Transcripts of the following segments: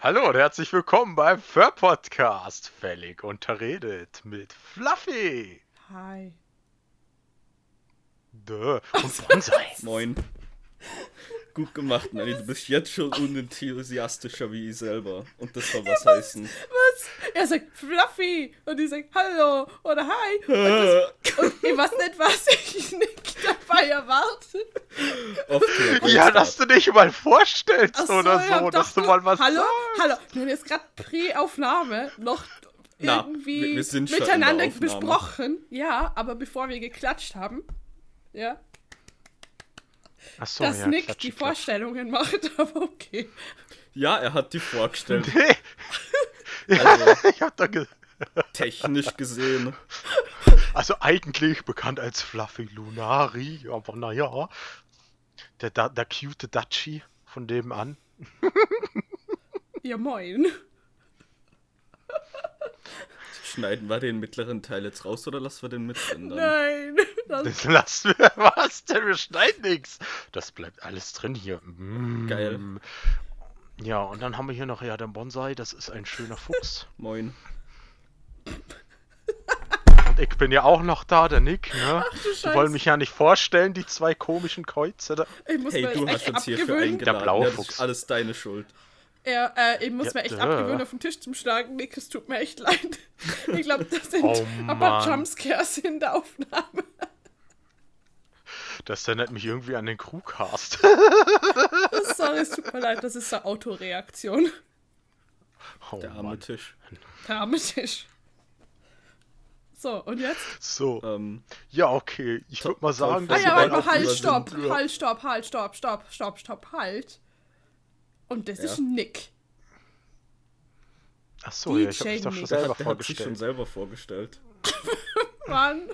Hallo und herzlich willkommen beim Fur Podcast. Fällig unterredet mit Fluffy. Hi. Duh. Und Bonsai. Moin. Gut gemacht, Nelly. Du bist jetzt schon unenthusiastischer wie ich selber. Und das soll was heißen. Was? Er sagt Fluffy und ich sag Hallo oder Hi. Und, das, und ich weiß nicht, was ich nicht dabei erwarte. Oft Ja, dass du dich mal vorstellst Ach so, oder so, hab dass du mal was Hallo? sagst. Hallo? Nun ist gerade Pre-Aufnahme noch Na, irgendwie wir- wir miteinander besprochen. Ja, aber bevor wir geklatscht haben, ja, Ach so, dass ja, Nick Klatsch, die Klatsch. Vorstellungen macht, aber okay. Ja, er hat die vorgestellt. Nee. Ja, Also- ich hab da ge Technisch gesehen. Also eigentlich bekannt als Fluffy Lunari, aber naja. Der, der, der cute Dachi von dem an. Ja, moin. Schneiden wir den mittleren Teil jetzt raus oder lassen wir den mit drin dann? Nein. Das, Das lassen wir. Was denn? Wir schneiden nichts. Das bleibt alles drin hier. Mm. Geil. Ja, und dann haben wir hier noch ja den Bonsai. Das ist ein schöner Fuchs. Moin. Und ich bin ja auch noch da, der Nick. Ne? du Sie Scheiße. wollen mich ja nicht vorstellen, die zwei komischen Kreuze. Da. ich muss Hey, du echt hast uns hierfür abgewöhnen. eingeladen. Der blaue ja, das Fuchs. ist alles deine Schuld. Ja, äh, ich muss Ja, mir echt duh. abgewöhnen, auf den Tisch zu schlagen. Nick, es tut mir echt leid. Ich glaube, das sind Oh, ein paar Mann. Jumpscares in der Aufnahme. Das erinnert mich irgendwie an den Crewcast. Sorry, es tut mir leid, das ist eine Autoreaktion. Oh, Der arme Mann. Tisch. Der arme Tisch. So, und jetzt? So, Ähm, ja, okay. Ich würde mal sagen, toll, Ah dass ja, aber halt, stopp, sind, halt, stopp, halt, stopp, stopp, stopp, stopp, stopp, halt. Und das Ja. ist Nick. Ach so, ja, ich habe DJ mich doch schon der, selber der hat sich schon vorgestellt. selber vorgestellt. Mann.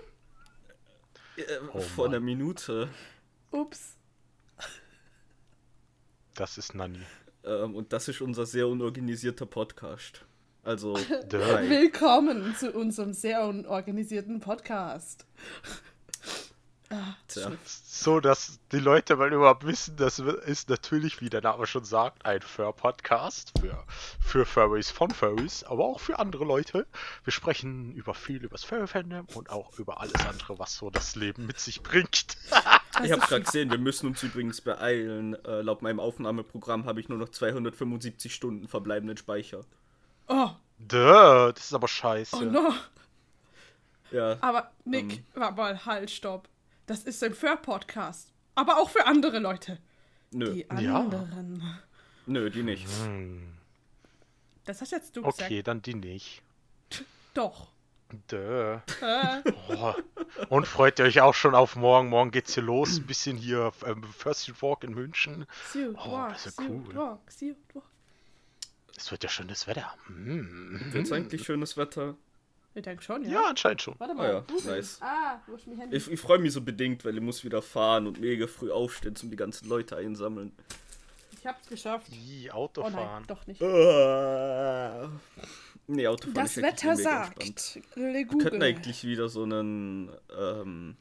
Äh, Oh vor Mann. einer Minute. Ups. Das ist Nanni. Ähm, und das ist unser sehr unorganisierter Podcast. Also. Willkommen zu unserem sehr unorganisierten Podcast. Ah, Tja. So, dass die Leute mal überhaupt wissen, das ist natürlich, wie der Name schon sagt, ein Fur-Podcast für, für Furries von Furries, aber auch für andere Leute. Wir sprechen über viel über das Furry-Fandom und auch über alles andere, was so das Leben mit sich bringt. Ich habe gerade gesehen, wir müssen uns übrigens beeilen. Äh, laut meinem Aufnahmeprogramm habe ich nur noch 275 Stunden verbleibenden Speicher. Oh, Duh, das ist aber scheiße. oh no. Ja, Aber Nick, Ähm. warte mal, halt, stopp. Das ist ein Fair-Podcast. Aber auch für andere Leute. nö, Die Ja. anderen. nö, die nicht. Das hast jetzt du Okay, gesagt. dann die nicht. Doch. Duh. Äh, Oh. Und freut ihr euch auch schon auf morgen? Morgen geht's hier los. Ein bisschen hier ähm, First Walk in München. Suit Oh, walk, das ist suit cool. walk, walk. Es wird ja schönes Wetter. Mm. Wird's eigentlich schönes Wetter? Ich denke schon, ja. Ja, anscheinend schon. Warte Ah mal. ja, Google. nice. Ah, wo ist mein Handy? Ich, ich freue mich so bedingt, weil ich muss wieder fahren und mega früh aufstehen, um die ganzen Leute einsammeln. Ich hab's geschafft. Die Oh Autofahren. nein, doch nicht. Äh, nee, Autofahren Das Wetter sagt. Wir könnten eigentlich wieder so einen ähm,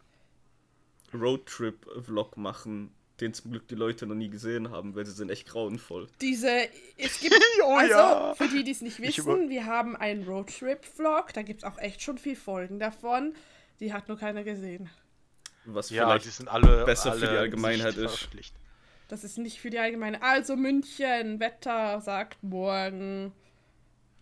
Roadtrip-Vlog machen, den zum Glück die Leute noch nie gesehen haben, weil sie sind echt grauenvoll. Diese, es gibt, Oh also ja. für die, die es nicht Ich wissen, wir haben einen Roadtrip-Vlog, da gibt es auch echt schon viel Folgen davon. Die hat nur keiner gesehen. Was Ja, vielleicht die sind alle besser alle für die in Allgemeinheit ist. Das ist nicht für die Allgemeine. Also München, Wetter sagt morgen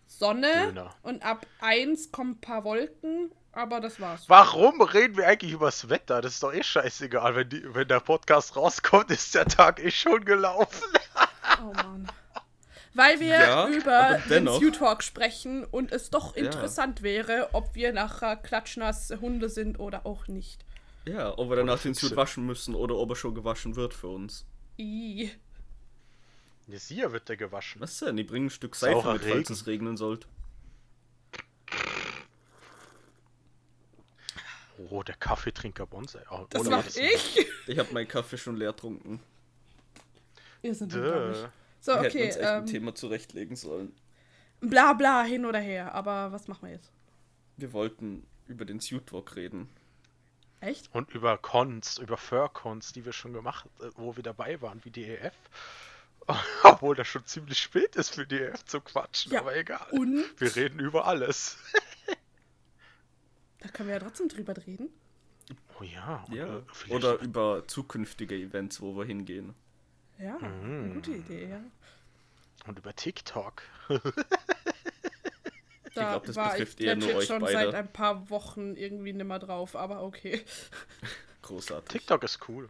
Sonne Döner. und ab 1 kommen ein paar Wolken, aber das war's. Warum reden wir eigentlich über das Wetter? Das ist doch eh scheißegal. Wenn, die, wenn der Podcast rauskommt, ist der Tag eh schon gelaufen. Oh Mann. Weil wir Ja, über den. Q-Talk sprechen und es doch Ja. interessant wäre, ob wir nachher klatschnass Hunde sind oder auch nicht. Ja, ob wir danach den. Suit waschen müssen oder ob er schon gewaschen wird für uns. I. Jetzt hier wird der gewaschen. Was denn? Die bringen ein Stück Seife Saurer mit, falls es regnen sollte. Oh, der Kaffeetrinker Bonsai. Oh, Das Witz. ich. Ich habe meinen Kaffee schon leer getrunken. Ihr sind. So, Wir hätten okay. uns echt ein Ähm, Thema zurechtlegen sollen. bla bla hin oder her. Aber was machen wir jetzt? Wir wollten über den Suit Walk reden. Echt? Und über Cons, über Fur-Cons, die wir schon gemacht, äh, wo wir dabei waren, wie die EF. Obwohl das schon ziemlich spät ist für die zu quatschen, Ja, aber egal. Und Wir reden über alles. da können wir ja trotzdem drüber reden. Oh ja. und, Ja. Oder über zukünftige Events, wo wir hingehen. Ja, Mhm. gute Idee, ja. Und über TikTok. Da glaub, das war betrifft ich eher nur euch schon beide. seit ein paar Wochen irgendwie nimmer drauf, aber okay. Großartig. TikTok ist cool.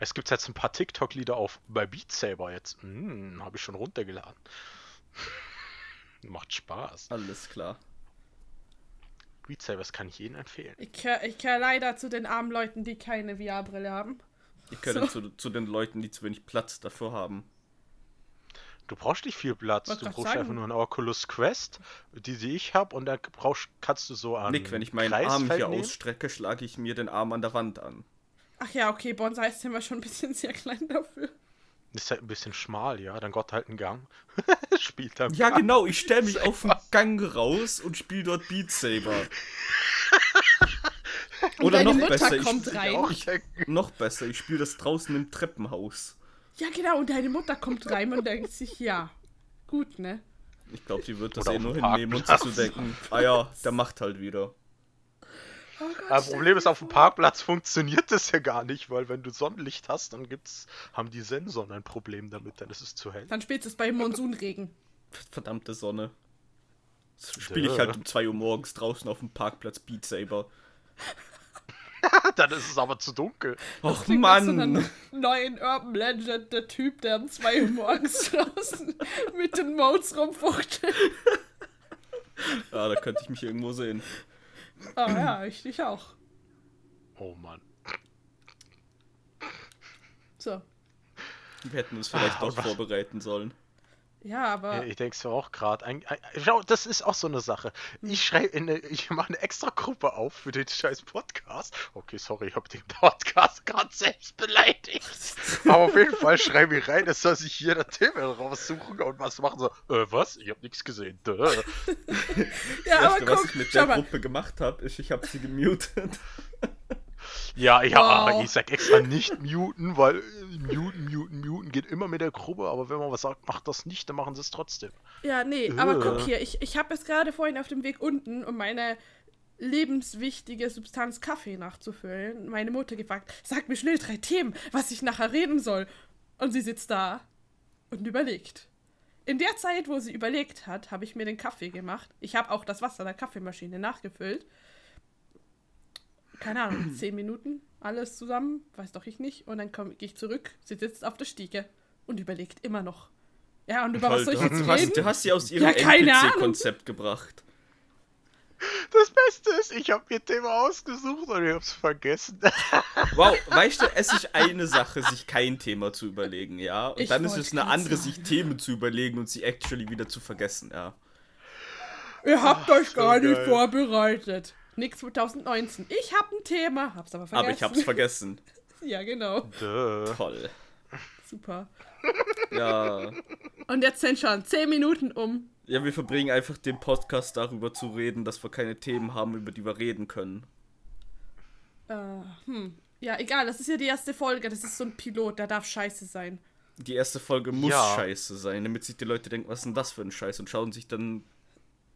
Es gibt jetzt ein paar TikTok-Lieder auf bei Beat Saber jetzt. Hm, habe ich schon runtergeladen. Macht Spaß. Alles klar. Saber, das kann ich jedem empfehlen. Ich gehöre gehör leider zu den armen Leuten, die keine VR-Brille haben. Ich gehöre So. zu, zu den Leuten, die zu wenig Platz dafür haben. Du brauchst nicht viel Platz. Wollte Du brauchst sagen. einfach nur eine Oculus Quest, die, die ich habe, und dann brauchst, kannst du so an. Nick, wenn ich meinen Kreisfeld Arm hier nehmen. ausstrecke, schlage ich mir den Arm an der Wand an. Ach ja, okay, Bonsai ist immer schon ein bisschen sehr klein dafür. Ist halt ein bisschen schmal, ja. Dann Gott halt einen Gang. Spielt dann. Ja, genau, ich stelle mich auf den Gang raus und spiele dort Beat Saber. Oder noch besser, kommt ich, ich, noch besser, ich spiele das draußen im Treppenhaus. Ja, genau, und deine Mutter kommt rein und denkt sich, ja, gut, ne? Ich glaube, die wird das Oder eh nur hinnehmen und sich so Parkplatz. denken, ah ja, der macht halt wieder. Oh Gott, Problem ist, auf dem. Parkplatz funktioniert das ja gar nicht, weil wenn du Sonnenlicht hast, dann gibt's, haben die Sensoren ein Problem damit, dann ist es zu hell. Dann spielst du es bei Monsunregen. Verdammte Sonne. Spiele ich halt um 2 Uhr morgens draußen auf dem Parkplatz Beat Saber. dann ist es aber zu dunkel. Och Mann! neuen Urban Legend, der Typ, der um 2 Uhr morgens draußen mit den Modes rumfuchtelt. Ja, da könnte ich mich irgendwo sehen. Ah ja, ich dich auch. Oh Mann. So. Wir hätten uns vielleicht Ah, doch vorbereiten sollen. Ja, aber Ja, ich denk's ja auch gerade. Schau, das ist auch so eine Sache. Ich schreibe in eine, ich mache eine extra Gruppe auf für den scheiß Podcast. Okay, sorry, ich habe den Podcast gerade selbst beleidigt. Aber auf jeden Fall schreibe ich rein, es soll sich jeder Thema raussuchen und was machen so. Äh, was? Ich habe nichts gesehen. Duh. ja, Das aber Erste, was guck, ich mit der mal. Gruppe gemacht habe, ist, ich habe sie gemutet. Ja, ja, Wow. ich sag extra nicht muten, weil äh, muten, muten, muten geht immer mit der Gruppe, aber wenn man was sagt, macht das nicht, dann machen sie es trotzdem. Ja, nee, aber Äh. guck hier, ich, ich habe es gerade vorhin auf dem Weg unten, um meine lebenswichtige Substanz Kaffee nachzufüllen, meine Mutter gefragt, sag mir schnell drei Themen, was ich nachher reden soll. Und sie sitzt da und überlegt. In der Zeit, wo sie überlegt hat, habe ich mir den Kaffee gemacht. Ich habe auch das Wasser der Kaffeemaschine nachgefüllt. Keine Ahnung, zehn Minuten, alles zusammen, weiß doch ich nicht. Und dann gehe ich zurück, sie sitzt auf der Stiege und überlegt immer noch. Ja, und über was soll ich du, jetzt du, reden? hast, du hast sie aus ihrem Ja. NPC-Konzept gebracht. Das Beste ist, ich habe mir ein Thema ausgesucht und ich hab's vergessen. Wow, weißt du, es ist eine Sache, sich kein Thema zu überlegen, ja? Und Ich dann ist es eine andere, sagen. sich Themen zu überlegen und sie actually wieder zu vergessen, ja. Ihr habt euch so gar nicht geil. vorbereitet. Nix 2019. Ich hab ein Thema, hab's aber vergessen. Aber ich hab's vergessen. ja, genau. Duh. Toll. Super. Ja. Und jetzt sind schon 10 Minuten um. Ja, wir verbringen einfach den Podcast darüber zu reden, dass wir keine Themen haben, über die wir reden können. Äh, hm. Ja, egal, das ist ja die erste Folge. Das ist so ein Pilot, der darf scheiße sein. Die erste Folge muss Ja. scheiße sein, damit sich die Leute denken, was ist denn das für ein Scheiß und schauen sich dann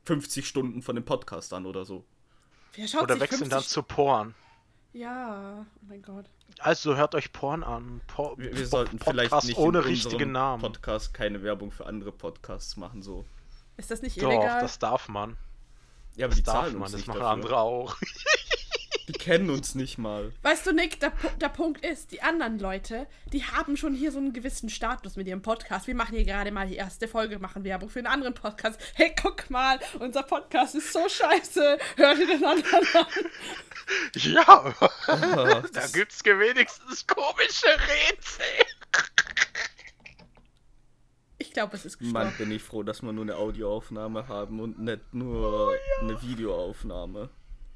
50 Stunden von dem Podcast an oder so. Wer schaut Oder sich wechseln 50 dann zu Porn. Ja, oh mein Gott. Also hört euch Porn an. Por Wir, wir sollten vielleicht Podcast nicht ohne in richtigen Namen. Podcast keine Werbung für andere Podcasts machen so. Ist das nicht Doch, illegal? das darf man. Ja, aber Das die darf zahlen man, uns das nicht machen dafür. andere auch. Die kennen uns nicht mal. Weißt du, Nick, der, der Punkt ist, die anderen Leute, die haben schon hier so einen gewissen Status mit ihrem Podcast. Wir machen hier gerade mal die erste Folge, machen Werbung für einen anderen Podcast. Hey, guck mal, unser Podcast ist so scheiße. Hör dir den anderen an. Ja, Ah, da gibt's wenigstens komische Rätsel. Ich glaube, es ist gestorben. Mann, bin ich froh, dass wir nur eine Audioaufnahme haben und nicht nur eine Videoaufnahme.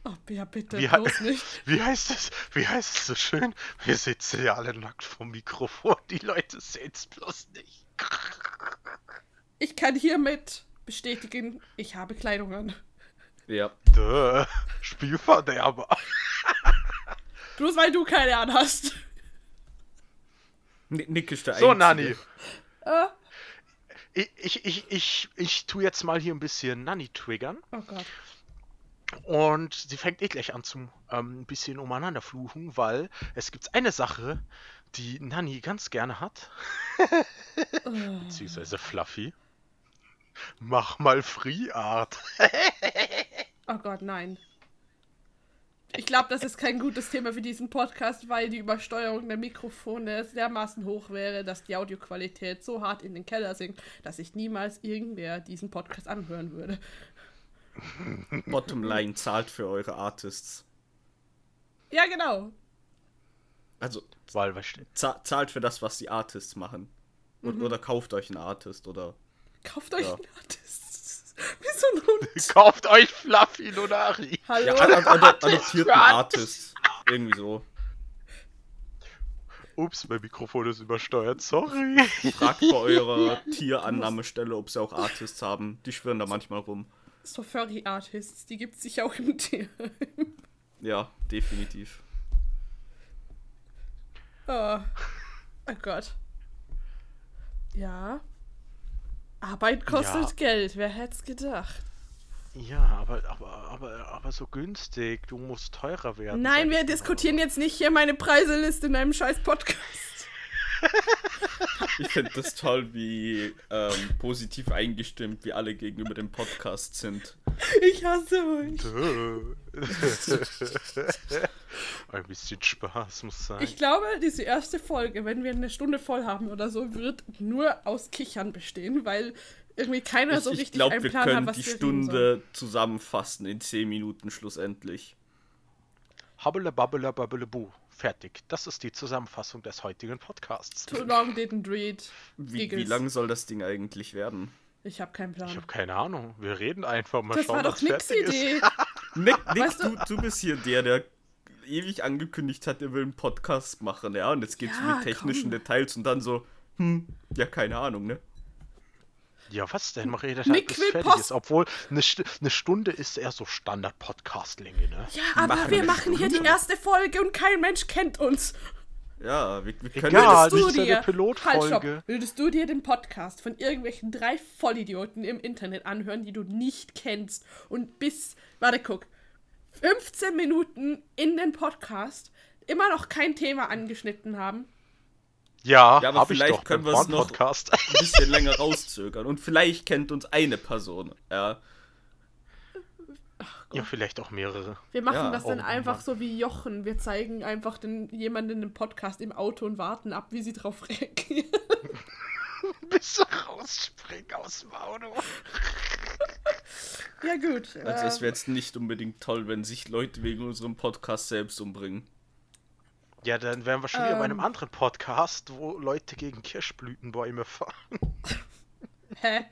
Oh, ja, bitte, Wie, bloß nicht. wie heißt es? Wie heißt es so schön? Wir sitzen ja alle nackt vom Mikrofon. Die Leute sehen's bloß nicht. Ich kann hiermit bestätigen, ich habe Kleidung an. Ja. Duh, Spielverderber. Bloß weil du keine anhast. Ni- Nick ist der So, Einzige. Nani. Äh, Ich, ich, ich, ich, ich tu jetzt mal hier ein bisschen Nanny triggern. oh Gott. Und sie fängt eh gleich an zum ähm, ein bisschen umeinander fluchen, weil es gibt eine Sache, die Nanny ganz gerne hat. Oh. Beziehungsweise Fluffy. Mach mal Free Art. Oh Gott, nein. Ich glaube, das ist kein gutes Thema für diesen Podcast, weil die Übersteuerung der Mikrofone dermaßen hoch wäre, dass die Audioqualität so hart in den Keller sinkt, dass sich niemals irgendwer diesen Podcast anhören würde. Bottomline zahlt für eure Artists. Ja, genau. Also zahlt für das, was die Artists machen. Und, Oder kauft euch einen Artist oder. Kauft euch Ja. einen Artist. Wie so ein Hund. kauft euch Fluffy Lunari. Hallo? Ja, ad ad ad Artist adoptierten für Artist. Irgendwie so. Ups, mein Mikrofon ist übersteuert, sorry. Fragt bei eurer Tierannahmestelle, ob sie auch Artists haben. Die schwirren da manchmal rum. So Furry-Artists, die gibt es sicher auch im Tier. Ja, definitiv. Oh. oh Gott. Ja. Arbeit kostet Ja. Geld, wer hätte es gedacht? Ja, aber, aber, aber, aber so günstig. Du musst teurer werden. Nein, wir diskutieren jetzt nicht hier meine Preiseliste in einem scheiß Podcast. Ich finde das toll, wie ähm, positiv eingestimmt wir alle gegenüber dem Podcast sind. Ich hasse euch. Ein bisschen Spaß muss sein. Ich glaube, diese erste Folge, wenn wir eine Stunde voll haben oder so, wird nur aus Kichern bestehen, weil irgendwie keiner Ich, so ich richtig glaube, einen wir Plan können hat, was die wir reden Stunde zusammenfassen in 10 Minuten schlussendlich. Habbele, babbele, babbele, bu. Fertig. Das ist die Zusammenfassung des heutigen Podcasts. Too long didn't read. Wie, wie lang soll das Ding eigentlich werden? Ich habe keinen Plan. Ich habe keine Ahnung. Wir reden einfach mal das schauen, war doch wann's nix fertig ist. Idee. Nick, Nick Weißt du, du- du bist hier der, der ewig angekündigt hat, er will einen Podcast machen, ja, und jetzt geht's Ja, um die technischen komm. Details und dann so, hm, ja, keine Ahnung, ne? Ja, was denn? Man redet Nick halt bis fertig ist. Obwohl, eine, St eine Stunde ist eher so Standard-Podcast-Länge, ne? Ja, aber Machen wir machen hier die erste Folge und kein Mensch kennt uns. Ja, wir, wir können Egal. du ja dir, eine Pilotfolge. Halt, stopp. Würdest du dir den Podcast von irgendwelchen drei Vollidioten im Internet anhören, die du nicht kennst und bis, warte, guck, 15 Minuten in den Podcast immer noch kein Thema angeschnitten haben? Ja, Ja, aber vielleicht doch können wir es noch- ein bisschen länger rauszögern und vielleicht kennt uns eine Person, ja. ja, vielleicht auch mehrere. Wir machen Ja, das dann oh einfach Mann. so wie Jochen. Wir zeigen einfach den, jemanden im Podcast im Auto und warten ab, wie sie drauf reagieren. Bis sie rausspringen aus dem Auto. ja, gut. Also es ähm, wäre jetzt nicht unbedingt toll, wenn sich Leute wegen unserem Podcast selbst umbringen. Ja, dann wären wir schon wieder bei einem Ähm. anderen Podcast, wo Leute gegen Kirschblütenbäume fahren. hä?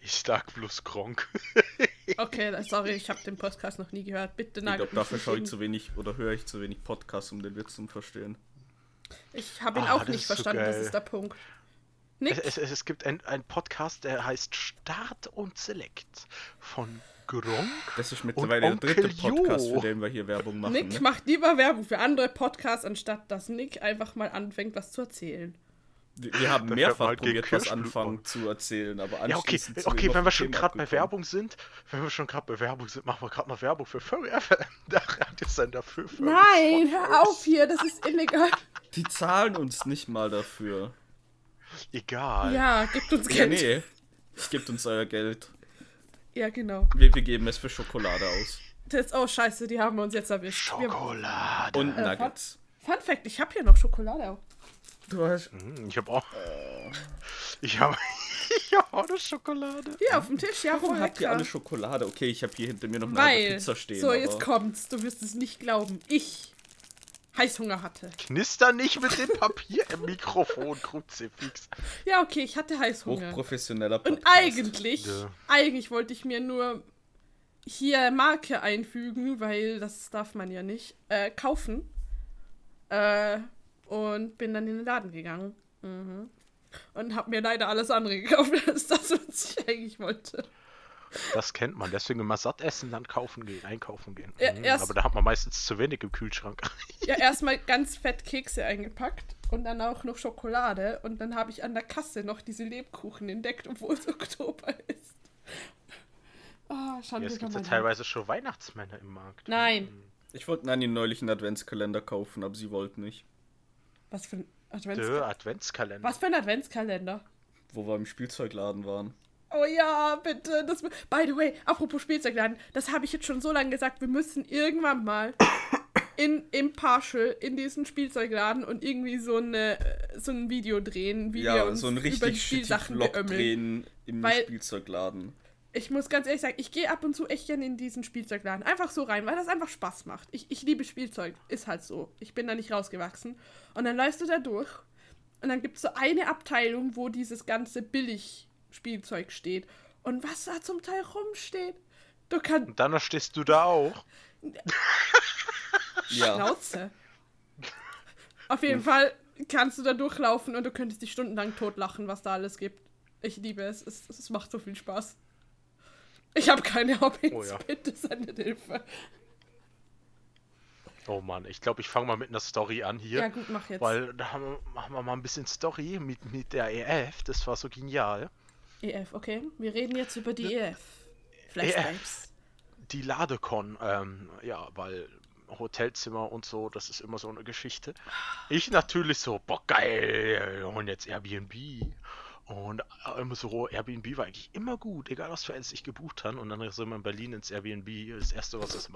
Ich sag bloß Gronk. Okay, sorry, ich habe den Podcast noch nie gehört. Bitte Ich nagelt glaube, dafür schaue ich zu wenig oder höre ich zu wenig Podcasts, um den Witz zu verstehen. Ich habe ihn Ah, auch nicht ist so verstanden, das ist der Punkt. Es, es, es gibt einen Podcast, der heißt Start und Select von Gronk. Das ist mittlerweile der dritte Podcast, Jo. für den wir hier Werbung machen. Nick ne? macht lieber Werbung für andere Podcasts, anstatt dass Nick einfach mal anfängt, was zu erzählen. Wir wir haben Da fährt mehrfach halt probiert, was anfangen zu erzählen, aber Ja, okay, okay, noch wenn wir schon gerade bei. Werbung sind, wenn wir schon gerade bei Werbung sind, machen wir gerade mal Werbung für Furry FM. Der Radiosender für Furry. Nein, hör auf hier, das ist illegal. Die zahlen uns nicht mal dafür. Egal. Ja, gibt uns Ja, Geld. nee. Gebt uns euer Geld. Ja, genau. Wir, wir geben es für Schokolade aus. Das, oh, scheiße, die haben uns jetzt erwischt. Wir, Schokolade. Und Äh, Nuggets. Fun Fact, ich habe hier noch Schokolade auch. Du hast. Hm, Ich habe auch. Ich habe ich hab auch eine Schokolade. Hier auf dem Tisch, ja, Warum voll habt ihr alle Schokolade? Okay, ich habe hier hinter mir noch eine Weil, Pizza stehen. so, jetzt aber kommt's, du wirst es nicht glauben. Ich Heißhunger hatte. Knister nicht mit dem Papier im Mikrofon, Kruzifix. Ja, okay, ich hatte Heißhunger. hochprofessioneller Und Podcast. eigentlich, Ja. eigentlich wollte ich mir nur hier Marke einfügen, weil das darf man ja nicht, äh, kaufen. Äh, und bin dann in den Laden gegangen. Mhm. Und hab mir leider alles andere gekauft, als das, was ich eigentlich wollte. Das kennt man. Deswegen immer satt essen, dann kaufen gehen, einkaufen gehen. Ja, Mhm, Aber da hat man meistens zu wenig im Kühlschrank. Ja, erstmal ganz fett Kekse eingepackt und dann auch noch Schokolade. Und dann habe ich an der Kasse noch diese Lebkuchen entdeckt, obwohl es Oktober ist. Ah, Ja, Schande es gibt ja teilweise schon Weihnachtsmänner im Markt. Nein. Mhm. Ich wollte Nanny neulich einen Adventskalender kaufen, aber sie wollte nicht. Was für ein Dö, Adventskalender? Adventskalender. Was für ein Adventskalender? Wo wir im Spielzeugladen waren. Oh ja, bitte. Das, by the way, apropos Spielzeugladen, das habe ich jetzt schon so lange gesagt. Wir müssen irgendwann mal in, im Partial in diesen Spielzeugladen und irgendwie so, eine, so ein Video drehen, wie wir Ja, uns so ein über die richtig Spielsachen Vlog drehen im Weil- Spielzeugladen. Ich muss ganz ehrlich sagen, ich gehe ab und zu echt gerne in diesen Spielzeugladen. Einfach so rein, weil das einfach Spaß macht. Ich, ich liebe Spielzeug. Ist halt so. Ich bin da nicht rausgewachsen. Und dann läufst du da durch und dann gibt es so eine Abteilung, wo dieses ganze Billig-Spielzeug steht. Und was da zum Teil rumsteht. Du kannst. Und dann stehst du da auch. Ja, Schnauze. Auf jeden Fall kannst du da durchlaufen und du könntest dich stundenlang totlachen, was da alles gibt. Ich liebe es. Es, es macht so viel Spaß. Ich habe keine Hobbys. Oh ja. Bitte sendet Hilfe. Oh Mann, ich glaube, ich fange mal mit einer Story an hier. Ja, gut, mach jetzt. Weil da haben machen wir mal ein bisschen Story mit, mit der EF. Das war so genial. EF, E okay. Wir reden jetzt über die EF. Flashbacks. Die Ladecon, ähm, ja, weil Hotelzimmer und so, das ist immer so eine Geschichte. Ich natürlich so, boah, geil, und jetzt Airbnb. Und immer so, Airbnb war eigentlich immer gut, egal was für eins ich gebucht habe. Und dann sind wir in Berlin ins Airbnb. Das erste, was, ist,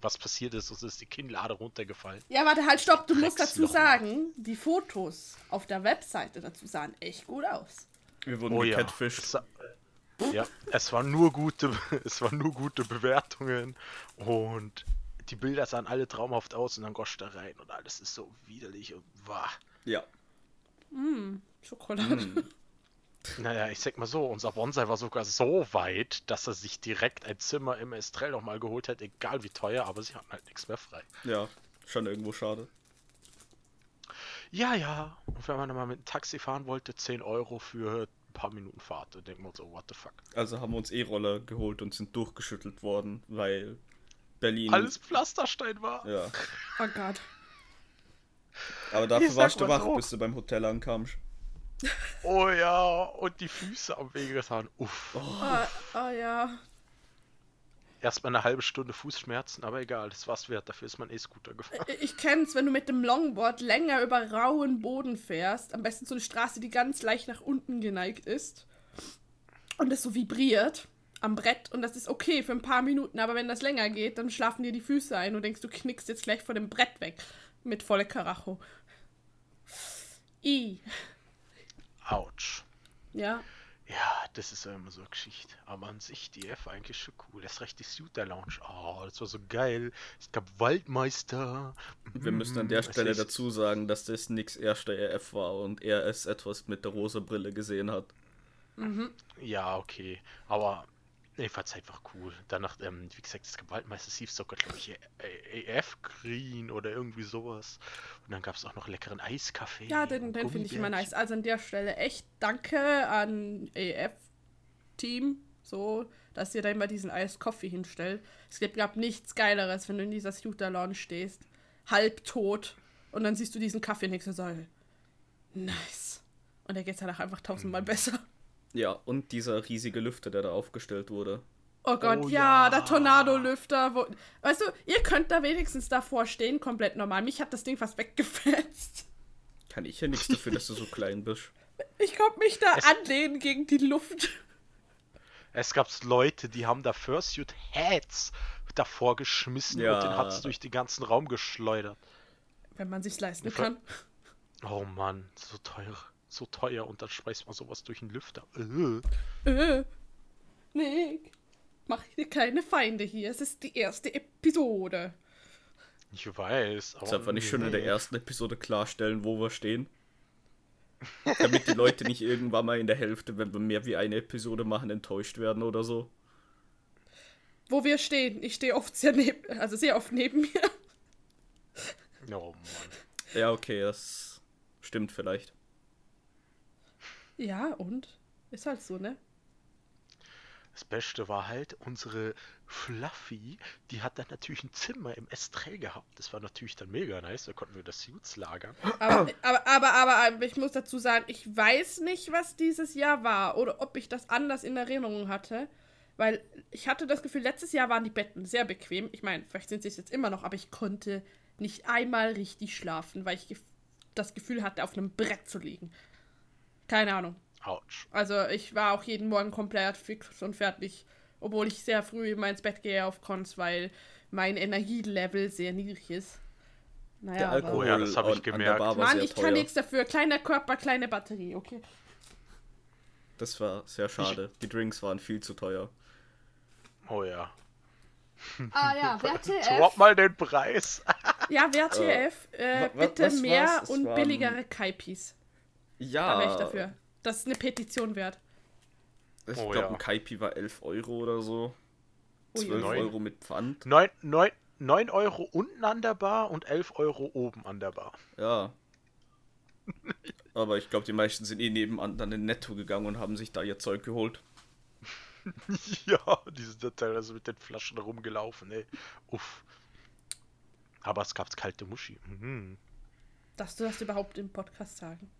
was passiert ist, ist, die Kinnlade runtergefallen. Ja, warte, halt, stopp. Du musst dazu sagen, die Fotos auf der Webseite dazu sahen echt gut aus. wir wurden Oh ja. gecatfished. Es, ja, es waren nur gute, es waren nur gute Bewertungen und die Bilder sahen alle traumhaft aus und dann gosch da rein und alles ist so widerlich und wah. Ja. Schokolade. Hm. Naja, ich sag mal so, unser Bonsai war sogar so weit, dass er sich direkt ein Zimmer im Estrell nochmal geholt hat, egal wie teuer, aber sie hatten halt nichts mehr frei. Ja, schon irgendwo schade. Ja, ja, und wenn man dann mal mit dem Taxi fahren wollte, 10 Euro für ein paar Minuten Fahrt, dann denkt man so, what the fuck. Also haben wir uns E-Roller geholt und sind durchgeschüttelt worden, weil Berlin. Alles Pflasterstein war. Ja. Oh Gott. Aber dafür Ich warst du wach, so. bis du beim Hotel ankamst. Oh ja, und die Füße am Wege getan. Uff. Oh, oh ja. Erstmal eine halbe Stunde Fußschmerzen, aber egal, das war's wert. Dafür ist man E-Scooter gefahren. Ich kenn's, wenn du mit dem Longboard länger über rauen Boden fährst. Am besten so eine Straße, die ganz leicht nach unten geneigt ist. Und es so vibriert am Brett. Und das ist okay für ein paar Minuten. Aber wenn das länger geht, dann schlafen dir die Füße ein und denkst, du knickst jetzt gleich vor dem Brett weg. Mit volle Karacho. I. Autsch. Ja. Ja, das ist ja immer so eine Geschichte. Aber an sich, die F eigentlich schon cool. Das recht die Suiter Lounge. Oh, das war so geil. Es gab Waldmeister. Wir müssen an der Stelle dazu sagen, dass das nix erster RF war und er es etwas mit der rosa Brille gesehen hat. Ja, okay. Aber jedenfalls einfach cool. Danach, ähm, wie gesagt, es gab Waldmeister, es hieß sogar, glaube ich, AF Green oder irgendwie sowas. Und dann gab es auch noch leckeren Eiskaffee. Ja, den, den finde ich immer nice. Also an der Stelle echt danke an EF-Team, so, dass ihr da immer diesen Eiskoffee hinstellt. Es gibt, glaub nichts Geileres, wenn du in dieser Scooter Lounge stehst, halbtot, und dann siehst du diesen Kaffee und denkst so, nice. Und der geht's danach einfach Mhm. tausendmal besser. Ja, und dieser riesige Lüfter, der da aufgestellt wurde. Oh Gott, Oh ja, ja. der Tornado-Lüfter. Wo, weißt du, ihr könnt da wenigstens davor stehen, komplett normal. Mich hat das Ding fast weggefetzt. Kann ich ja nichts dafür, dass du so klein bist. Ich konnte mich da Es- anlehnen gegen die Luft. Es gab Leute, die haben da Fursuit Hats davor geschmissen Ja. und den hat's durch den ganzen Raum geschleudert. Wenn man sich's leisten Ver- kann. Oh Mann, so teuer. So teuer und dann schmeißt man sowas durch den Lüfter. Äh. Äh, Nick, mach dir keine Feinde hier. Es ist die erste Episode. Ich weiß, aber. Deshalb fand ich schon in der ersten Episode klarstellen, wo wir stehen. Damit die Leute nicht irgendwann mal in der Hälfte, wenn wir mehr wie eine Episode machen, enttäuscht werden oder so. Wo wir stehen. Ich stehe oft sehr neben, also sehr oft neben mir. Oh Mann. Ja, okay, das stimmt vielleicht. Ja, und? Ist halt so, ne? Das Beste war halt, unsere Fluffy, die hat dann natürlich ein Zimmer im Estrell gehabt. Das war natürlich dann mega nice, da konnten wir das Suits lagern. Aber, aber, aber, aber, ich muss dazu sagen, ich weiß nicht, was dieses Jahr war oder ob ich das anders in Erinnerung hatte. Weil ich hatte das Gefühl, letztes Jahr waren die Betten sehr bequem. Ich meine, vielleicht sind sie es jetzt immer noch, aber ich konnte nicht einmal richtig schlafen, weil ich das Gefühl hatte, auf einem Brett zu liegen. Keine Ahnung. Autsch. Also ich war auch jeden Morgen komplett fix und fertig, obwohl ich sehr früh immer ins Bett gehe auf Cons, weil mein Energielevel sehr niedrig ist. Naja, Der aber- Alkohol Oh ja, das hab ich gemerkt. Mann, ich kann teuer. nichts dafür. Kleiner Körper, kleine Batterie, okay. Das war sehr schade. Die Drinks waren viel zu teuer. Oh ja. Ah ja, Drop mal den Preis. Ja, WTF, äh, wa- bitte was mehr war's? Es und billigere Kaipis. Ja. Da wäre ich dafür. Das ist eine Petition wert. Ich Oh, glaube, ja. ein Kaipi war 11 Euro oder so. Ui, 12 Neun. Euro mit Pfand. 9, 9, 9 Euro unten an der Bar und 11 Euro oben an der Bar. Ja. Aber ich glaube, die meisten sind eh nebenan dann in Netto gegangen und haben sich da ihr Zeug geholt. ja, die sind da teilweise mit den Flaschen rumgelaufen, ey. Uff. Aber es gab kalte Muschi. Mhm. Darfst du das überhaupt im Podcast sagen?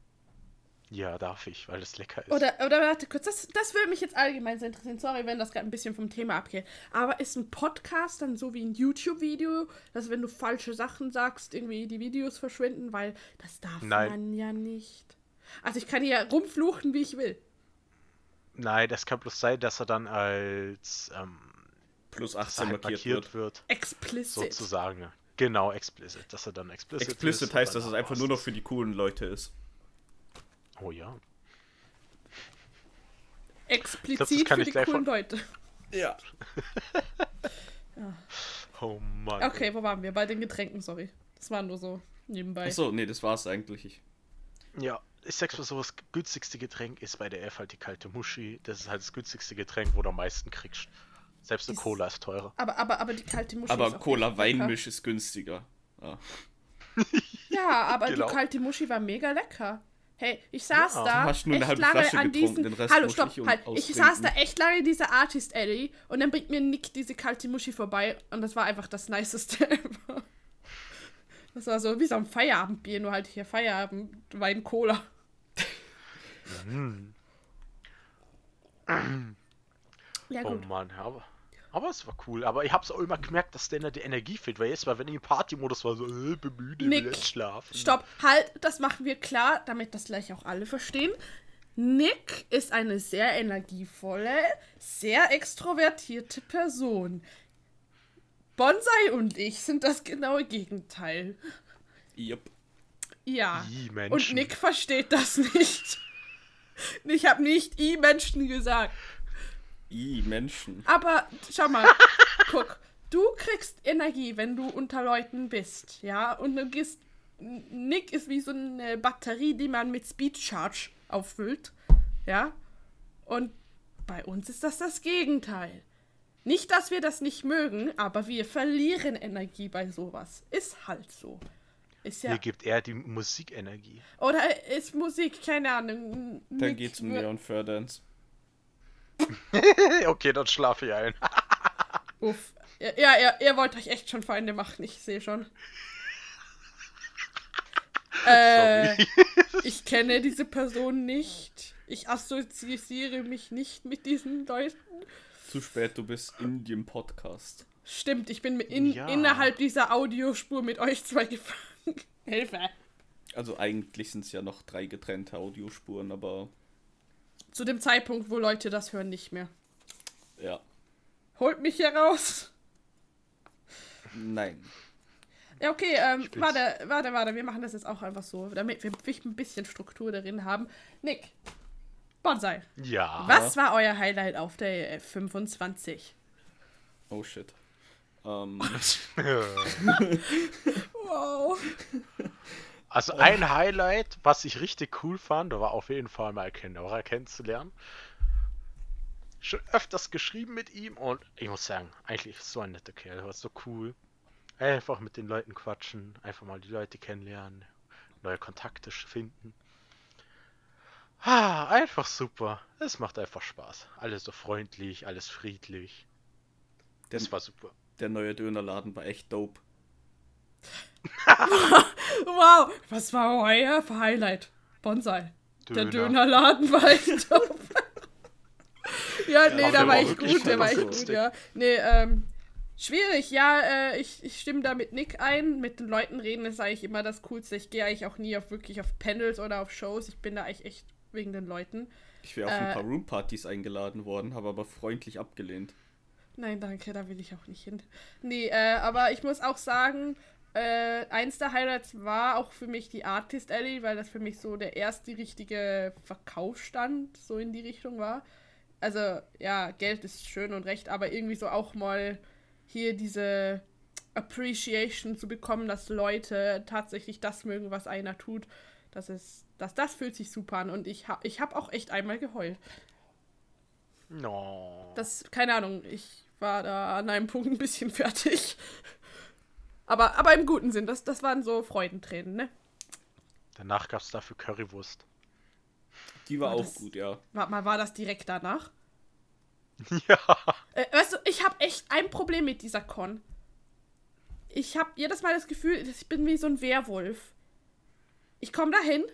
Ja, darf ich, weil es lecker ist. Oder, oder warte kurz, das, das würde mich jetzt allgemein sehr interessieren. Sorry, wenn das gerade ein bisschen vom Thema abgeht. Aber ist ein Podcast dann so wie ein YouTube-Video, dass wenn du falsche Sachen sagst, irgendwie die Videos verschwinden? Weil das darf Nein. man ja nicht. Also ich kann hier rumfluchen, wie ich will. Nein, das kann bloß sein, dass er dann als ähm, Plus dass er 18 halt markiert, markiert wird. wird. Explicit. Sozusagen. Genau, explicit. Dass er dann explicit Explicit ist, heißt, dass es einfach nur noch das. für die coolen Leute ist. Oh ja. Explizit kann für ich die coolen von- Leute. Ja. Oh Mann. Okay, wo waren wir? Bei den Getränken, sorry. Das war nur so nebenbei. Achso, nee, das war's eigentlich. Ich, Ja, ich sag's mal so, das günstigste Getränk ist bei der F halt die kalte Muschi. Das ist halt das günstigste Getränk, wo du am meisten kriegst. Selbst eine Ist- Cola ist teurer. Aber, aber, aber die kalte Muschi ist aber echt lecker. Cola-Weinmisch ist günstiger. Ja. Ja, aber Genau. die kalte Muschi war mega lecker. Hey, ich saß Ja. da Du hast nur eine echt halbe lange Flasche an diesen... Rest Hallo, stopp, ich halt. Ich saß da echt lange in dieser Artist Alley und dann bringt mir Nick diese kalte Muschi vorbei und das war einfach das Niceste ever. Das war so wie so ein Feierabendbier, nur halt hier Feierabend, Wein, Cola. ja, Oh gut. Mann, aber, aber es war cool. Aber ich hab's auch immer gemerkt, dass denen die Energie fehlt. Weil jetzt war, wenn ich im Partymodus war, so, äh, bin müde, will Nick, jetzt schlafen. Stopp, halt, das machen wir klar, damit das gleich auch alle verstehen. Nick ist eine sehr energievolle, sehr extrovertierte Person. Bonsai und ich sind das genaue Gegenteil. Yep. Ja. I, Und Menschen. Nick versteht das nicht. Ich habe nicht I-Menschen gesagt. I, Menschen. Aber schau mal, guck, du kriegst Energie, wenn du unter Leuten bist, ja? Und du gehst. Nick ist wie so eine Batterie, die man mit Speed Charge auffüllt, ja? Und bei uns ist das das Gegenteil. Nicht, dass wir das nicht mögen, aber wir verlieren Energie bei sowas. Ist halt so. Ist ja. Mir gibt er die Musikenergie. Oder ist Musik, keine Ahnung. Dann geht's um Neon Furdance. okay, dann schlafe ich ein. Uff. Ja, ja, ihr, ihr wollt euch echt schon Feinde machen, ich sehe schon. äh, Sorry. ich kenne diese Person nicht. Ich assoziiere mich nicht mit diesen Leuten. Zu spät, du bist in dem Podcast. Stimmt, ich bin in, Ja. innerhalb dieser Audiospur mit euch zwei gefangen. Hilfe. Also eigentlich sind es ja noch drei getrennte Audiospuren, aber Zu dem Zeitpunkt, wo Leute das hören, nicht mehr. ja. Holt mich hier raus. Nein. Ja, okay, ähm, warte, warte, warte, wir machen das jetzt auch einfach so, damit wir ein bisschen Struktur darin haben. Nick, Bonsai, Ja. was war euer Highlight auf der äh, 25? Oh shit. Ähm, Wow. Also ein Highlight, was ich richtig cool fand, war auf jeden Fall mal Kendora kennenzulernen. Schon öfters geschrieben mit ihm und ich muss sagen, eigentlich so ein netter Kerl, war so cool. Einfach mit den Leuten quatschen, einfach mal die Leute kennenlernen, neue Kontakte finden. Ah, einfach super. Es macht einfach Spaß. Alles so freundlich, alles friedlich. Das war super. Der neue Dönerladen war echt dope. Wow, was war euer Highlight? Bonsai. Der Döner. Dönerladen war echt top. ja, nee, der der war wirklich gut, der war lustig. gut, ja. Nee, ähm, schwierig, ja, äh, ich, ich stimme da mit Nick ein. Mit den Leuten reden ist eigentlich immer das Coolste. Ich gehe eigentlich auch nie auf wirklich auf Panels oder auf Shows. Ich bin da eigentlich echt wegen den Leuten. Ich wäre auf Äh. ein paar Roompartys eingeladen worden, habe aber freundlich abgelehnt. Nein, danke, da will ich auch nicht hin. Nee, äh, aber ich muss auch sagen, äh, eins der Highlights war auch für mich die Artist Alley, weil das für mich so der erste richtige Verkaufsstand so in die Richtung war. Also, ja, Geld ist schön und recht, aber irgendwie so auch mal hier diese Appreciation zu bekommen, dass Leute tatsächlich das mögen, was einer tut. Das ist, das, das fühlt sich super an und ich habe ich hab auch echt einmal geheult. No. Das, keine Ahnung, ich war da an einem Punkt ein bisschen fertig. Aber, aber im guten Sinn, das, das waren so Freudentränen, ne? Danach gab es dafür Currywurst. Die war War auch das- gut, ja. Warte mal, war das direkt danach? Ja. Äh, weißt du, ich habe echt ein Problem mit dieser Con. Ich habe jedes Mal das Gefühl, ich bin wie so ein Werwolf. Ich komme dahin,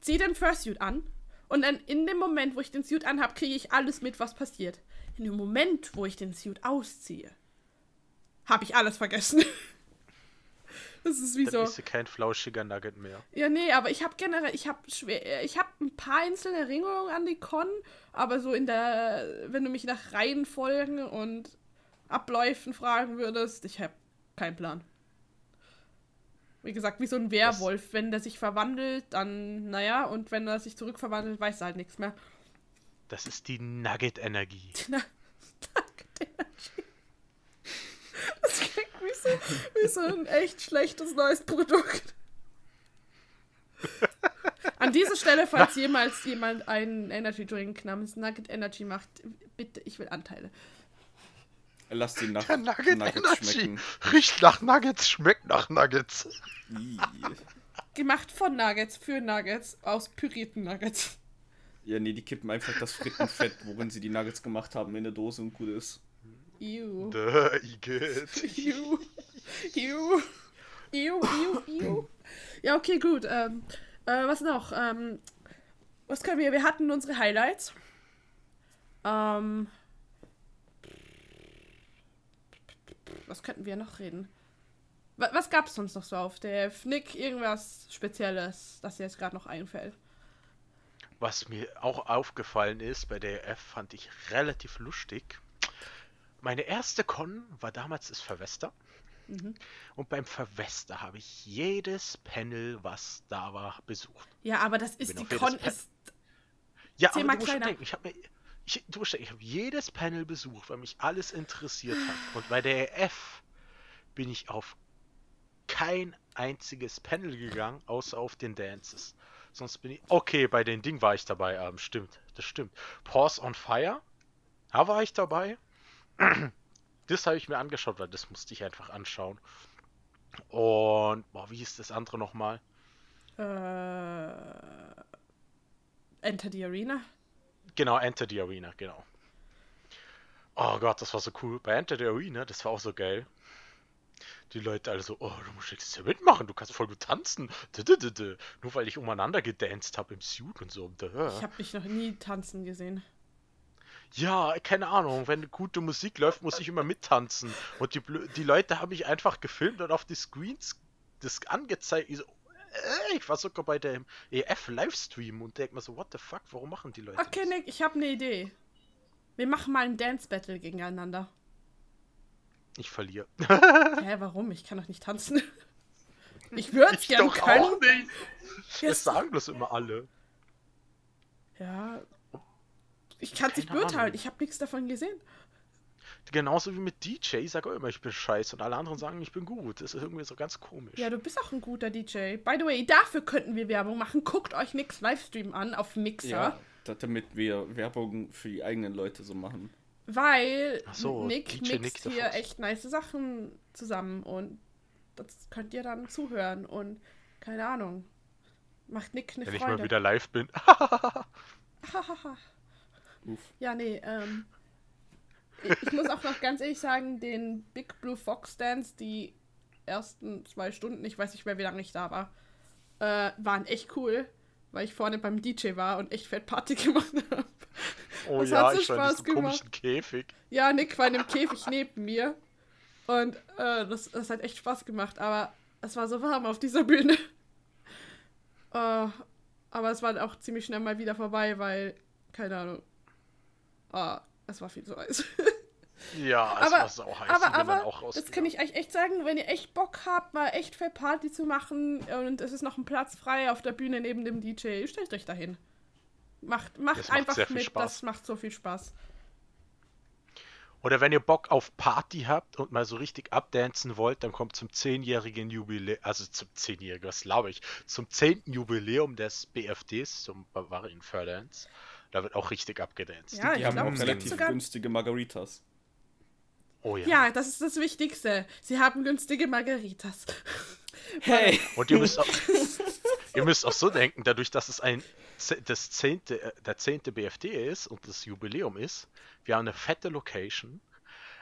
ziehe den Fursuit an und dann in dem Moment, wo ich den Suit anhab, kriege ich alles mit, was passiert. In dem Moment, wo ich den Suit ausziehe, habe ich alles vergessen. das ist wie Dann so. bist du kein flauschiger Nugget mehr. Ja, nee, aber ich habe generell, ich habe schwer, ich habe ein paar einzelne Erinnerungen an die Con, aber so in der, wenn du mich nach Reihenfolgen und Abläufen fragen würdest, ich habe keinen Plan. Wie gesagt, wie so ein Werwolf, wenn der sich verwandelt, dann, naja, und wenn er sich zurückverwandelt, weiß er halt nichts mehr. Das ist die Nugget-Energie. Danke, Energy. Das klingt wie so, wie so ein echt schlechtes neues Produkt. An dieser Stelle, falls jemals jemand einen Energy Drink namens Nugget Energy macht, bitte, ich will Anteile. Lass die nach Der Nugget Nuggets Energy. schmecken. Riecht nach Nuggets, schmeckt nach Nuggets. Gemacht von Nuggets für Nuggets aus pürierten Nuggets. Ja, nee, die kippen einfach das Frittenfett, worin sie die Nuggets gemacht haben, in eine Dose und gut ist. Ew. The Igitt. Ew. Ew. Ew, ew, ew. Ja, okay, gut. Ähm, äh, was noch? Ähm, was können wir? Wir hatten unsere Highlights. Ähm, was könnten wir noch reden? Wa- Was gab es sonst noch so auf der Nick? Irgendwas Spezielles, das dir jetzt gerade noch einfällt? Was mir auch aufgefallen ist, bei der EF fand ich relativ lustig. Meine erste Con war damals das Verwester. Mhm. Und beim Verwester habe ich jedes Panel, was da war, besucht. Ja, aber das ist die Con ist. Ja, aber du kleiner. denken, ich habe mir. Ich, du musst denken, ich habe jedes Panel besucht, weil mich alles interessiert hat. Und bei der EF bin ich auf kein einziges Panel gegangen, außer auf den Dances. Sonst bin ich. Okay, bei den Ding war ich dabei, ähm, stimmt, das stimmt. Pause on Fire, da war ich dabei. Das habe ich mir angeschaut, weil das musste ich einfach anschauen. Und, boah, wie hieß das andere nochmal? Äh, Enter the Arena. Genau, Enter the Arena, genau. Oh Gott, das war so cool. Bei Enter the Arena, das war auch so geil. Die Leute alle so, oh, du musst jetzt hier mitmachen, du kannst voll gut tanzen. Nur weil ich umeinander gedanced habe im Suit und so. Ich habe mich noch nie tanzen gesehen. Ja, keine Ahnung, wenn gute Musik läuft, muss ich immer mittanzen. Und die, die Leute haben mich einfach gefilmt und auf die Screens das angezeigt. Ich, so, äh, ich war sogar bei dem EF-Livestream und denk mir so, what the fuck, warum machen die Leute Okay, das? Nick, ich habe eine Idee. Wir machen mal ein Dance-Battle gegeneinander. Ich verliere. Hä, warum? Ich kann doch nicht tanzen. Ich würde es gern können. nicht. Ja, Das sagen bloß immer alle. Ja. Ich kann es nicht beurteilen. Ich habe nichts davon gesehen. Genauso wie mit DJ, ich sage auch immer, ich bin scheiße und alle anderen sagen, ich bin gut. Das ist irgendwie so ganz komisch. Ja, du bist auch ein guter DJ. By the way, dafür könnten wir Werbung machen. Guckt euch Nicks Livestream an auf Mixer. Ja, da- damit wir Werbung für die eigenen Leute so machen. Weil so, Nick DJ Nick mixt der hier Fuchs. echt nice Sachen zusammen und das könnt ihr dann zuhören und keine Ahnung. Macht Nick eine Wenn ich Freude. mal wieder live bin. Uff. Ja, nee, ähm. Ich, muss auch noch ganz ehrlich sagen, den Big Blue Fox Dance, die ersten zwei Stunden, ich weiß nicht mehr, wie lange ich da war, äh, waren echt cool, weil ich vorne beim DJ war und echt fett Party gemacht habe. Oh Das ja, hat so ich war in Spaß diesem gemacht. komischen Käfig. Ja, Nick war in einem Käfig neben mir. Und äh, das, das hat echt Spaß gemacht, aber es war so warm auf dieser Bühne. Äh, aber es war auch ziemlich schnell mal wieder vorbei, weil, keine Ahnung. Ah, es war viel zu heiß. Ja, es aber, war so heiß. aber, aber, auch das kann ich euch echt sagen, wenn ihr echt Bock habt, mal echt viel Party zu machen und es ist noch ein Platz frei auf der Bühne neben dem DJ, stellt euch dahin. Macht, macht Das macht einfach viel mit, Spaß. das macht so viel Spaß. Oder wenn ihr Bock auf Party habt und mal so richtig abdancen wollt, dann kommt zum 10-jährigen Jubiläum, also zum 10-jährigen, was glaube ich, zum 10. Jubiläum des BFDs, zum Bavarian Fördance. Da wird auch richtig abgedanced. Ja, Die ich haben glaub, auch es gibt relativ sogar- günstige Margaritas. Oh ja. Ja, das ist das Wichtigste. Sie haben günstige Margaritas. Hey! Und ihr müsst auch, ihr müsst auch so denken, dadurch, dass es ein das zehnte, äh, der zehnte BFD ist und das Jubiläum ist, wir haben eine fette Location.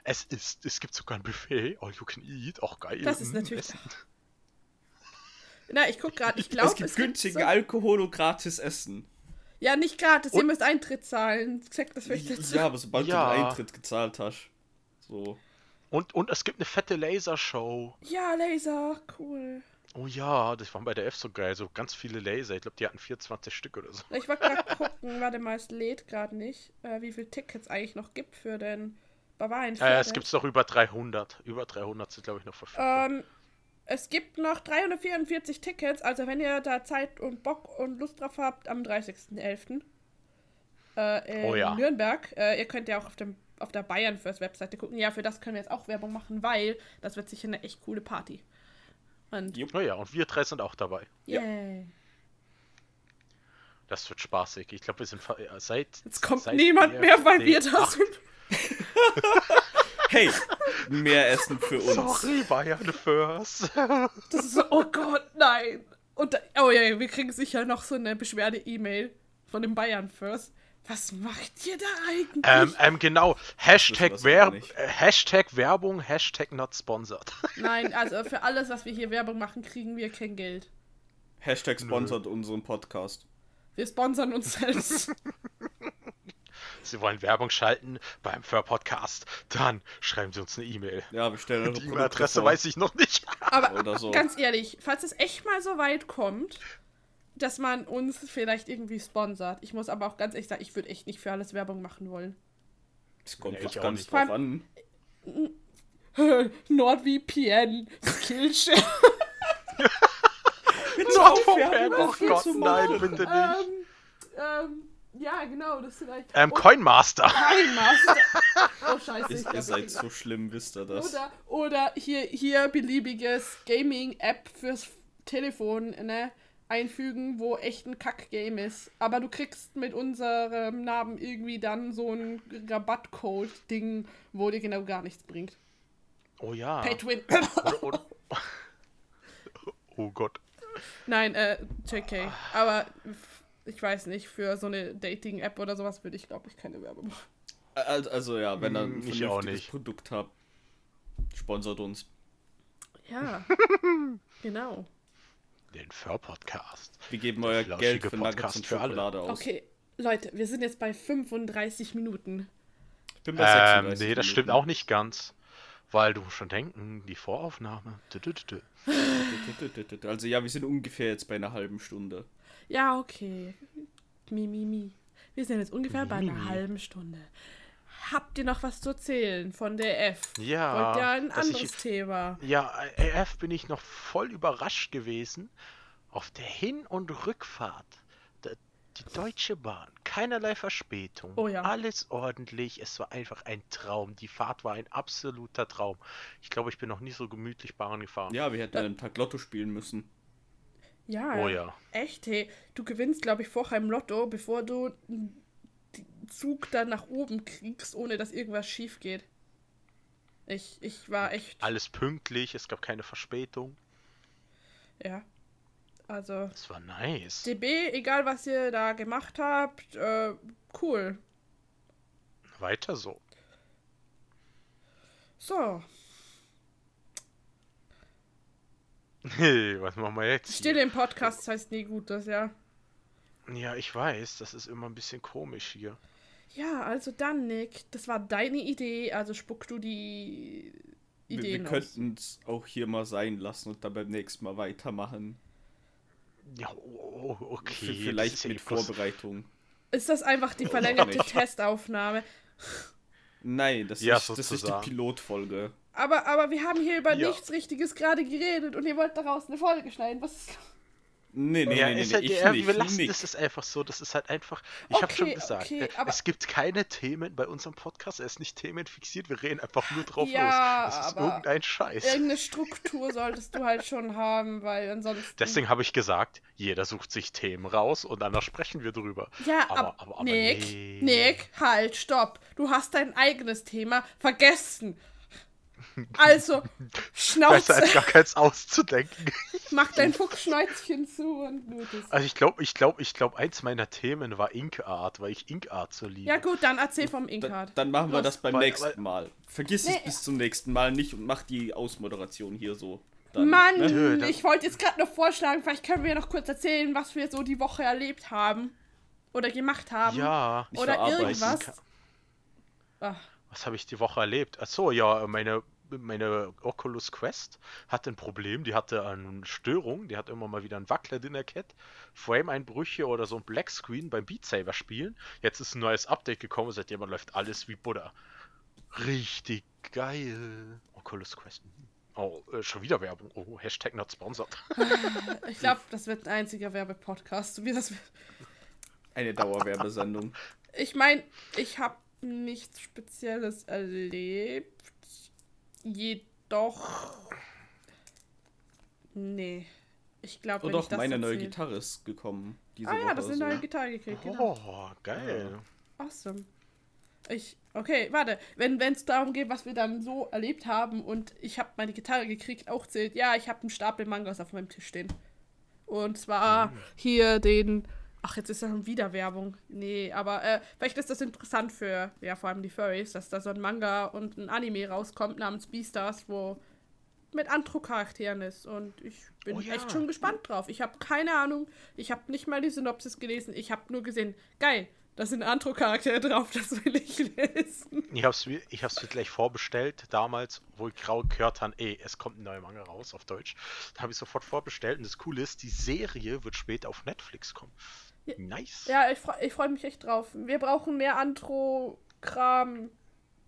Es ist, es gibt sogar ein Buffet, all you can eat, auch geil. Das ist mm, natürlich- Essen. Na, ich guck gerade, ich glaube, es gibt günstigen Alkohol und gratis Essen. Ja, nicht gratis, ihr Und- müsst Eintritt zahlen. Sagt das vielleicht dazu. Ja, aber sobald Ja. du den Eintritt gezahlt hast. So. Und, und es gibt eine fette Lasershow. Ja, Laser, cool. Oh ja, das war bei der F so geil, so ganz viele Laser. Ich glaube, die hatten 24 Stück oder so. Ich wollte gerade gucken, warte mal, es lädt gerade nicht, äh, wie viele Tickets eigentlich noch gibt für den Bavarian. Äh, es gibt noch über 300. Über 300 sind, glaube ich, noch verfügbar. Ähm, es gibt noch 344 Tickets, also wenn ihr da Zeit und Bock und Lust drauf habt, am 30.11. Äh, in Oh ja. Nürnberg. Äh, ihr könnt ja auch auf, dem, auf der Bayern First Webseite gucken. Ja, für das können wir jetzt auch Werbung machen, weil das wird sicher eine echt coole Party. Und. Naja, und wir drei sind auch dabei. Ja. yay. Das wird spaßig. Ich glaube, wir sind seit. Jetzt kommt seit niemand mehr, weil wir da sind. Hey! Mehr Essen für uns. Sorry, Bayern First. Das ist so, oh Gott, nein. Und da, oh ja, wir kriegen sicher noch so eine Beschwerde-E-Mail von dem Bayern First. Was macht ihr da eigentlich? ähm, ähm, genau. Hashtag, wissen wir Wer aber nicht. äh, Hashtag Werbung, Hashtag not sponsored. Nein, also für alles, was wir hier Werbung machen, kriegen wir kein Geld. Hashtag sponsert unseren Podcast. Wir sponsern uns selbst. Sie wollen Werbung schalten beim Fur Podcast, dann schreiben Sie uns eine E-Mail. Ja, wir stellen eure Die E-Mail-Adresse weiß ich noch nicht. Aber Oder so. ganz ehrlich, falls es echt mal so weit kommt, dass man uns vielleicht irgendwie sponsert. Ich muss aber auch ganz ehrlich sagen, ich würde echt nicht für alles Werbung machen wollen. Das kommt Nee, ganz nicht. drauf an. NordVPN, Skillshare. NordVPN, oh Gott, zu nein, bitte nicht. Ähm, ähm, ja, genau, das vielleicht. Ähm, Coinmaster. Kein Master. Oh, scheiße. Ist, ihr seid so schlimm, wisst ihr das. Oder, oder hier, hier beliebiges Gaming-App fürs Telefon ne, einfügen, wo echt ein Kack-Game ist. Aber du kriegst mit unserem Namen irgendwie dann so ein Rabattcode-Ding, wo dir genau gar nichts bringt. Oh ja. Pay to win. Oh Gott. Nein, äh, JK. Aber ich weiß nicht, für so eine Dating-App oder sowas würde ich, glaube ich, keine Werbung machen. Also, also ja, wenn ihr ein Hm, ich auch vernünftiges nicht. Produkt habt, sponsert uns. Ja, genau. Den Fur Podcast. Wir geben euer Geld für Nuggets Podcast und für alle. Schokolade aus. Okay, Leute, wir sind jetzt bei 35 Minuten. Ich bin bei Ähm, 36 nee, das stimmt Minuten. auch nicht ganz. Weil du schon denken, die Voraufnahme. Also ja, wir sind ungefähr jetzt bei einer halben Stunde. Ja, okay. Mi, mi, mi. Wir sind jetzt ungefähr bei einer Mi, mi. halben Stunde. Habt ihr noch was zu erzählen von der F? Ja, Wollt ihr ein dass ich- anderes Thema? Ja, AF bin ich noch voll überrascht gewesen. Auf der Hin- und Rückfahrt. Die Deutsche Bahn. Keinerlei Verspätung. Oh ja. Alles ordentlich. Es war einfach ein Traum. Die Fahrt war ein absoluter Traum. Ich glaube, ich bin noch nie so gemütlich Bahn gefahren. Ja, wir hätten an einem Tag Lotto spielen müssen. Ja. Oh ja. Echt, hey. Du gewinnst, glaube ich, vorher im Lotto, bevor du den Zug dann nach oben kriegst, ohne dass irgendwas schief geht. Ich, ich war echt. Alles pünktlich. Es gab keine Verspätung. Ja. Also, Das war nice. DB, egal was ihr da gemacht habt, äh, cool. Weiter so. So, Hey, was machen wir jetzt? Stille im Podcast heißt nie gut, das ja. Ja, ich weiß, das ist immer ein bisschen komisch hier. Ja, also dann, Nick, das war deine Idee, also spuck du die Wir, wir Ideen aus. könnten es auch hier mal sein lassen und dann beim nächsten Mal weitermachen. Ja, oh, V- okay. das Vielleicht mit Vorbereitung. Ist das einfach die verlängerte nicht. Testaufnahme? Nein, das, Ja, ist, das ist die. Pilotfolge. Aber, aber wir haben hier über Ja. nichts Richtiges gerade geredet und ihr wollt daraus eine Folge schneiden. Was ist... Nee, nee, Ja, nee, nee, ist nee halt, ich ja, nicht. wir lassen Nick. das ist einfach so, das ist halt einfach. Ich habe schon Okay, gesagt, okay, äh, aber- es gibt keine Themen bei unserem Podcast, er ist nicht themenfixiert, wir reden einfach nur drauf Ja, los. Das ist aber irgendein Scheiß. Irgendeine Struktur solltest du halt schon haben, weil ansonsten... Deswegen habe ich gesagt, jeder sucht sich Themen raus und dann sprechen wir drüber. Ja, aber, aber, aber, aber Nick, nee. Nick, halt, stopp. Du hast dein eigenes Thema vergessen. Also, Besser Schnauze, als gar keins auszudenken. mach dein Fuchsschnäuzchen zu und nur das. Also ich glaube, ich glaube, ich glaube, eins meiner Themen war Ink Art, weil ich Ink Art so liebe. Ja gut, dann erzähl vom Da, Inkard. dann machen wir Los. das beim Weil- nächsten weil- Mal. Vergiss Nee. es bis zum nächsten Mal nicht und mach die Ausmoderation hier so. Dann, Mann, ne? Ich wollte jetzt gerade noch vorschlagen, vielleicht können wir noch kurz erzählen, was wir so die Woche erlebt haben. Oder gemacht haben. Ja. Ich Oder irgendwas. Ach, Was habe ich die Woche erlebt? Achso, ja, meine, meine Oculus Quest hatte ein Problem. Die hatte eine Störung. Die hat immer mal wieder einen Wackler drin erkennt. Frame-Einbrüche oder so ein Blackscreen beim Beat Saber spielen. Jetzt ist ein neues Update gekommen. Seitdem läuft alles wie Buddha. Richtig geil. Oculus Quest. Oh, äh, schon wieder Werbung. Oh, Hashtag not sponsored. ich glaube, das wird ein einziger Werbepodcast. Wie das Eine Dauerwerbesendung. ich meine, ich habe nichts Spezielles erlebt. Jedoch. Nee. Ich glaube, Und ich doch, meine neue erzähl- Gitarre ist gekommen. Diese Ah ja, das ist eine neue Gitarre gekriegt, genau. Oh, geil. Awesome. Ich, okay, warte. Wenn es darum geht, was wir dann so erlebt haben und ich habe meine Gitarre gekriegt, auch zählt, ja, ich habe einen Stapel Mangas auf meinem Tisch stehen. Und zwar hier den. Ach, jetzt ist ja schon wieder Werbung. Nee, aber äh, vielleicht ist das interessant für, ja, vor allem die Furries, dass da so ein Manga und ein Anime rauskommt namens Beastars, wo mit Antro-Charakteren ist. Und ich bin Oh ja. echt schon gespannt drauf. Ich habe keine Ahnung. Ich habe nicht mal die Synopsis gelesen. Ich habe nur gesehen, geil, da sind Antro-Charaktere drauf, das will ich lesen. Ich hab's, mir- ich hab's mir gleich vorbestellt, damals, wo ich grau gehört habe, ey, es kommt ein neuer Manga raus auf Deutsch. Da habe ich sofort vorbestellt und das Coole ist, die Serie wird später auf Netflix kommen. Ja. Nice. Ja, ich, ich freue mich echt drauf. Wir brauchen mehr Antro-Kram.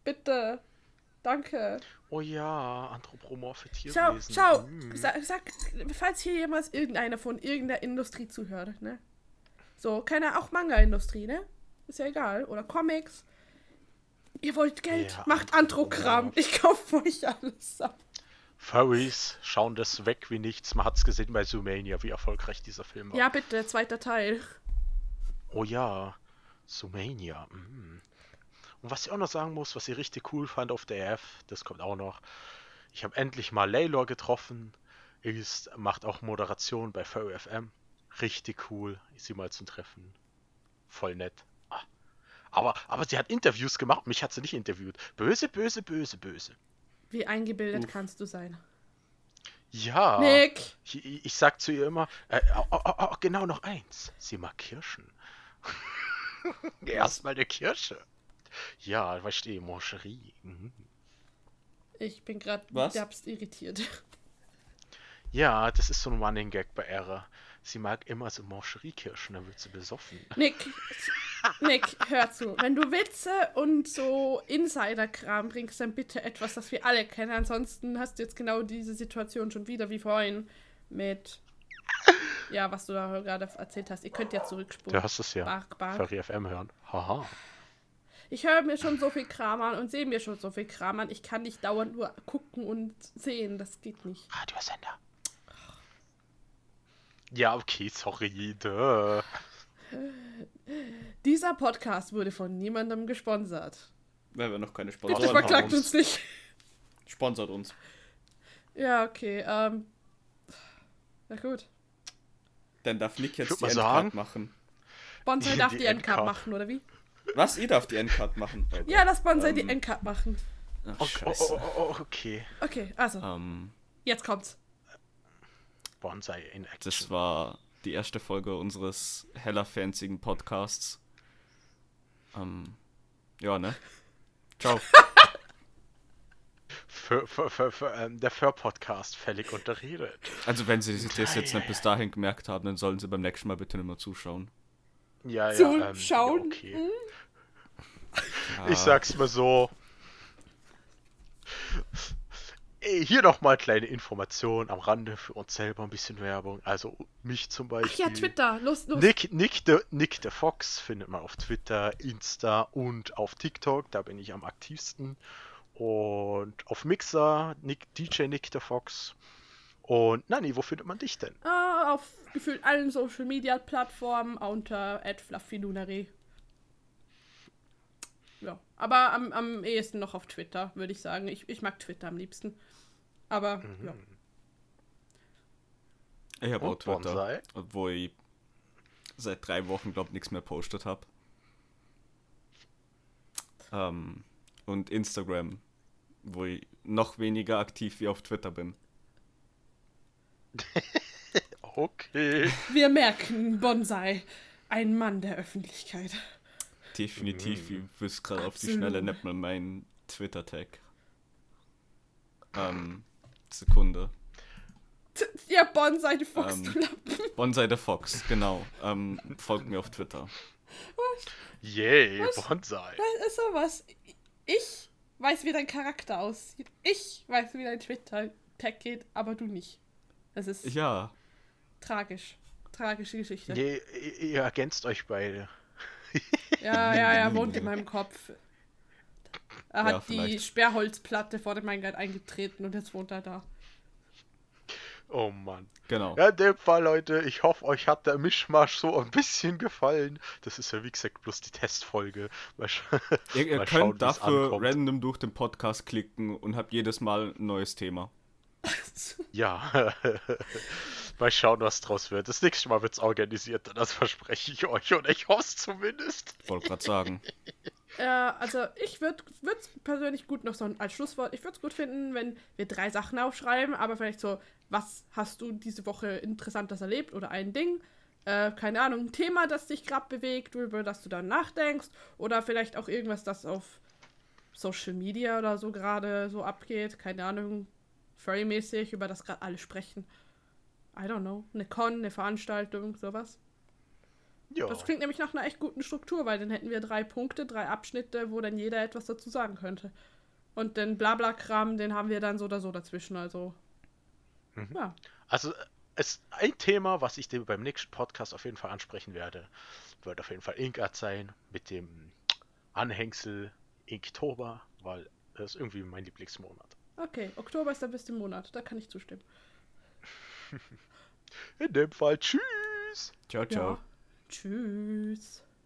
Bitte. Danke. Oh ja, anthropomorphe Schau, Tierwesen. schau. Mm. Sag, sag, falls hier jemals irgendeiner von irgendeiner Industrie zuhört, ne? So, keine, auch Manga-Industrie, ne? Ist ja egal. Oder Comics. Ihr wollt Geld, Ja, macht Antro-Kram. Ich kaufe euch alles ab. Furries schauen das weg wie nichts. Man hat's gesehen bei Zoomania, wie erfolgreich dieser Film war. Ja, bitte, zweiter Teil. Oh ja, Zoomania. Mm. Und was ich auch noch sagen muss, was ich richtig cool fand auf der EF, das kommt auch noch. Ich habe endlich mal Laylor getroffen. Ist, macht auch Moderation bei Furry FM. Richtig cool, sie mal zu treffen. Voll nett. Ah. Aber, aber sie hat Interviews gemacht, mich hat sie nicht interviewt. Böse, böse, böse, böse. Wie eingebildet Uff. kannst du sein? Ja. Nick! Ich, ich sag zu ihr immer, äh, oh, oh, oh, genau noch eins. Sie mag Kirschen. Erstmal eine Kirsche. Ja, weißt du, Mancherie. Mhm. Ich bin gerade derbst irritiert. Ja, das ist so ein Running Gag bei Ära. Sie mag immer so Mancherie-Kirschen, dann wird sie besoffen. Nick, Nick, hör zu. Wenn du Witze und so Insider-Kram bringst, dann bitte etwas, das wir alle kennen. Ansonsten hast du jetzt genau diese Situation schon wieder wie vorhin mit. Ja, was du da gerade erzählt hast. Ihr könnt ja zurückspulen. Du hast es ja. Bark, bark. Furry FM hören. Haha. Ich höre mir schon so viel Kram an und sehe mir schon so viel Kram an. Ich kann nicht dauernd nur gucken und sehen. Das geht nicht. Radiosender. Ja, okay, sorry. Duh. Dieser Podcast wurde von niemandem gesponsert. Weil wir noch keine Bitte Sponsoren Sponsoren verklagt haben uns nicht. Sponsert uns. Ja, okay. Ähm. Na gut. Dann darf Nick jetzt die Endcard machen. Bonsai darf die die Endcard Endcard. machen, oder wie? Was? Ihr darf die Endcard machen. Oh Ja, lass Bonsai Ähm. die Endcard machen. Ach, Oh, oh, scheiße. oh, oh, okay. Okay, also, Ähm, jetzt kommt's. Bonsai in Action. das war die erste Folge unseres heller fanzigen Podcasts. Ähm, ja, ne? Ciao. für, für, für, für, ähm, der Fur-Podcast völlig unterredet. Also wenn sie sich das jetzt nicht bis dahin gemerkt haben, dann sollen sie beim nächsten Mal bitte nicht mehr zuschauen. Ja, ja, ähm, Zuschauen. ja, okay. Ja, Ich sag's mal so. Ey, Hier nochmal kleine Information am Rande für uns selber, ein bisschen Werbung. Also mich zum Ach Beispiel. ja, Twitter, los, los. Nick, Nick, de, Nick the Fox findet man auf Twitter, Insta und auf TikTok. Da bin ich am aktivsten. Und auf Mixer, Nick, DJ Nick the Fox. Und Nani, wo findet man dich denn? Ah, auf gefühlt allen Social Media Plattformen unter @fluffylunare. Ja, aber am, am ehesten noch auf Twitter, würde ich sagen. Ich, ich mag Twitter am liebsten. Aber Mhm. ja. ich habe auch Twitter, Bonsai? wo ich seit drei Wochen, glaube nichts mehr postet habe. Ähm, und Instagram, wo ich noch weniger aktiv wie auf Twitter bin. Okay. Wir merken, Bonsai, ein Mann der Öffentlichkeit. Definitiv, ich wüsste gerade auf die. Schnelle nicht mal meinen Twitter-Tag. Ähm, Sekunde. Ja, Bonsai, du Ähm, Fuchsklappen. Bonsai the Fox, genau. Ähm, folgt mir auf Twitter. Yay, Was? Bonsai. Was ist sowas? Ich weiß, wie dein Charakter aussieht. Ich weiß, wie dein Twitter-Tag geht, aber du nicht. Das ist Ja, tragisch. Tragische Geschichte. Ihr, ihr, ergänzt euch beide. Ja, ja, er wohnt in meinem Kopf. Er hat Ja, die. Sperrholzplatte vor dem Eingang eingetreten und jetzt wohnt er da. Oh Mann. genau. Ja, in dem Fall, Leute, ich hoffe, euch hat der Mischmasch so ein bisschen gefallen. Das ist ja, wie gesagt, bloß die Testfolge. Mal, sch Ihr, ihr mal schauen, könnt wie's dafür ankommt. random durch den Podcast klicken und habt jedes Mal ein neues Thema. Ja. mal schauen, was draus wird. Das nächste Mal wird's organisiert, das verspreche ich euch und ich hoffe es zumindest. Wollte gerade sagen. Ja, also ich würde es persönlich gut noch so als Schlusswort, ich würde es gut finden, wenn wir drei Sachen aufschreiben, aber vielleicht so, was hast du diese Woche Interessantes erlebt oder ein Ding? Äh, keine Ahnung, ein Thema, das dich gerade bewegt, über das du dann nachdenkst oder vielleicht auch irgendwas, das auf Social Media oder so gerade so abgeht, keine Ahnung, Furry-mäßig, über das gerade alle sprechen. I don't know, eine Con, eine Veranstaltung, sowas. Ja. Das klingt nämlich nach einer echt guten Struktur, weil dann hätten wir drei Punkte, drei Abschnitte, wo dann jeder etwas dazu sagen könnte. Und den Blabla-Kram, den haben wir dann so oder so dazwischen, also. Mhm. Ja. Also, es ein Thema, was ich dir beim nächsten Podcast auf jeden Fall ansprechen werde, wird auf jeden Fall Inkart sein mit dem Anhängsel Inktober, weil das ist irgendwie mein Lieblingsmonat. Okay, Oktober ist der beste Monat, da kann ich zustimmen. In dem Fall, tschüss! Ciao, ciao. Ja. Tschüss.